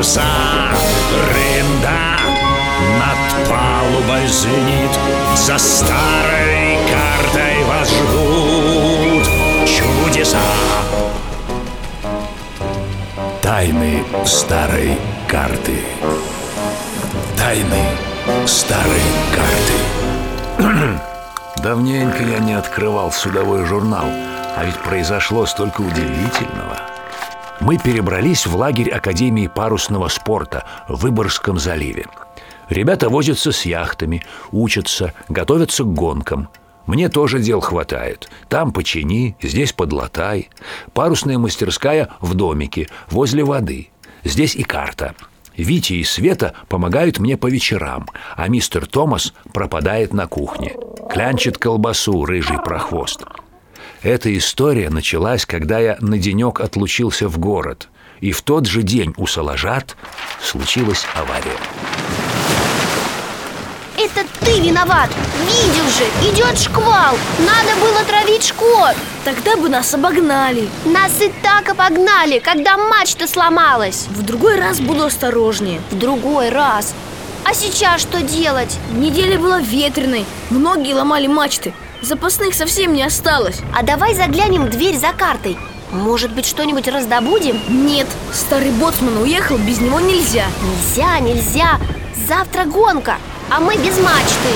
паруса Рында над палубой звенит За старой картой вас ждут чудеса. Тайны старой карты. Тайны старой карты. Давненько я не открывал судовой журнал, а ведь произошло столько удивительного. Мы перебрались в лагерь Академии парусного спорта в Выборгском заливе. Ребята возятся с яхтами, учатся, готовятся к гонкам. Мне тоже дел хватает. Там почини, здесь подлатай. Парусная мастерская в домике, возле воды. Здесь и карта. Витя и Света помогают мне по вечерам, а мистер Томас пропадает на кухне. Клянчит колбасу рыжий прохвост. Эта история началась, когда я на денек отлучился в город. И в тот же день у Соложат случилась авария. Это ты виноват! Видел же, идет шквал! Надо было травить шкот! Тогда бы нас обогнали Нас и так обогнали, когда мачта сломалась В другой раз буду осторожнее В другой раз А сейчас что делать? Неделя была ветреной Многие ломали мачты Запасных совсем не осталось А давай заглянем в дверь за картой Может быть, что-нибудь раздобудем? Нет, старый боцман уехал, без него нельзя Нельзя, нельзя Завтра гонка, а мы без мачты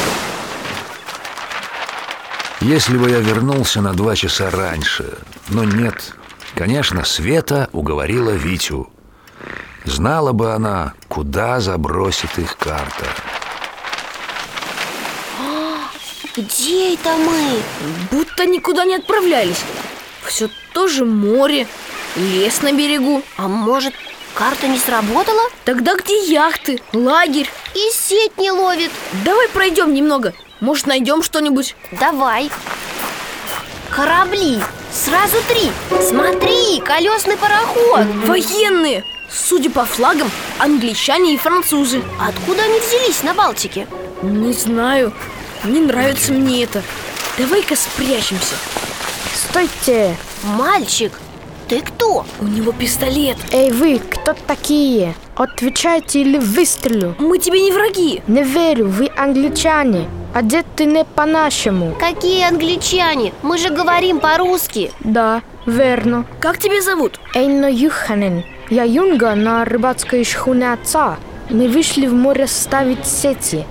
Если бы я вернулся на два часа раньше, но нет. Конечно, Света уговорила Витю. Знала бы она, куда забросит их карта. Где это мы? Будто никуда не отправлялись Все тоже море, лес на берегу А может, карта не сработала? Тогда где яхты, лагерь? И сеть не ловит Давай пройдем немного Может, найдем что-нибудь? Давай Корабли, сразу три Смотри, колесный пароход Военные! Судя по флагам, англичане и французы Откуда они взялись на Балтике? Не знаю, не нравится мне это. Давай-ка спрячемся. Стойте! Мальчик, ты кто? У него пистолет. Эй, вы, кто такие? Отвечайте или выстрелю. Мы тебе не враги. Не верю, вы англичане. Одеты не по-нашему. Какие англичане? Мы же говорим по-русски. Да, верно. Как тебя зовут? Эйно Юханен. Я юнга на рыбацкой шхуне отца. Мы вышли в море ставить сети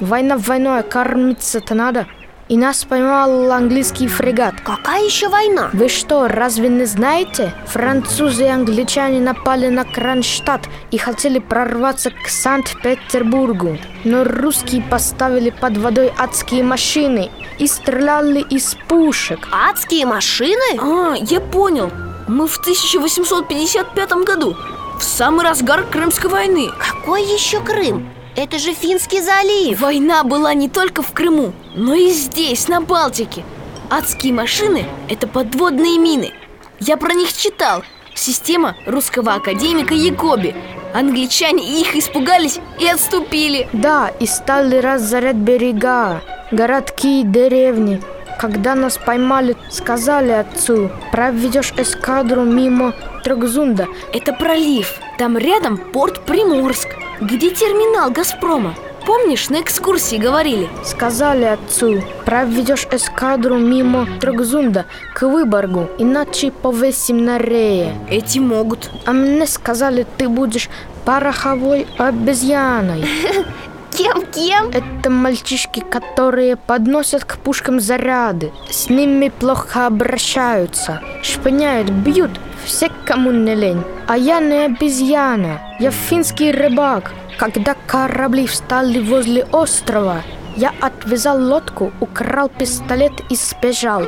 Война войной, а кормиться-то надо И нас поймал английский фрегат Какая еще война? Вы что, разве не знаете? Французы и англичане напали на Кронштадт и хотели прорваться к Санкт-Петербургу. Но русские поставили под водой адские машины и стреляли из пушек. Адские машины? А, я понял Мы в 1855 году В самый разгар Крымской войны Какой еще Крым? Это же Финский залив. Война была не только в Крыму, но и здесь, на Балтике. Адские машины – это подводные мины. Я про них читал. Система русского академика Якоби. Англичане их испугались и отступили. Да, и стали разорять берега, городки и деревни. Когда нас поймали, сказали отцу, проведешь эскадру мимо Трогзунда. Это пролив Там рядом порт Приморск Где терминал Газпрома Помнишь, на экскурсии говорили? Сказали отцу, проведешь эскадру мимо Трогзунда к Выборгу, иначе повесим на рее. Эти могут А мне сказали, ты будешь пороховой обезьяной. Кем-кем? Это мальчишки, которые подносят к пушкам заряды. С ними плохо обращаются. Шпыняют, бьют. Все, кому не лень. А я не обезьяна. Я финский рыбак. Когда корабли встали возле острова, я отвязал лодку, украл пистолет и сбежал.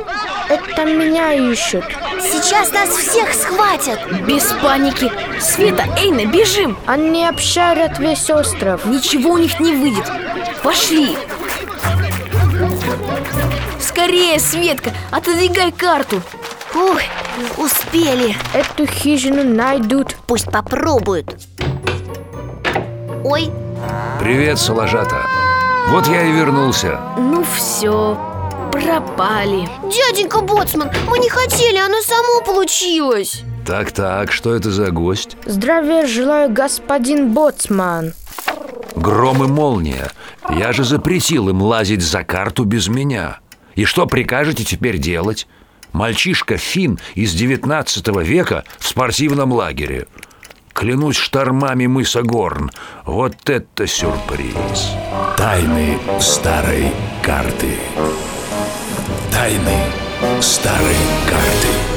Это меня ищут. Сейчас нас всех схватят Без паники Света, Эйна, бежим Они обшарят весь остров. Ничего у них не выйдет Пошли Скорее, Светка, отодвигай карту Ух, успели Эту хижину найдут. Пусть попробуют Ой, Привет, Соложата. Вот я и вернулся. Ну все, пропали дяденька Боцман, мы не хотели, оно само получилось Так-так, что это за гость? Здравия желаю, господин Боцман. Гром и молния. Я же запретил им лазить за карту без меня. И что прикажете теперь делать? Мальчишка Фин из 19 века в спортивном лагере. Клянусь штормами мыса Горн. Вот это сюрприз. Тайны старой карты. Тайны старой карты.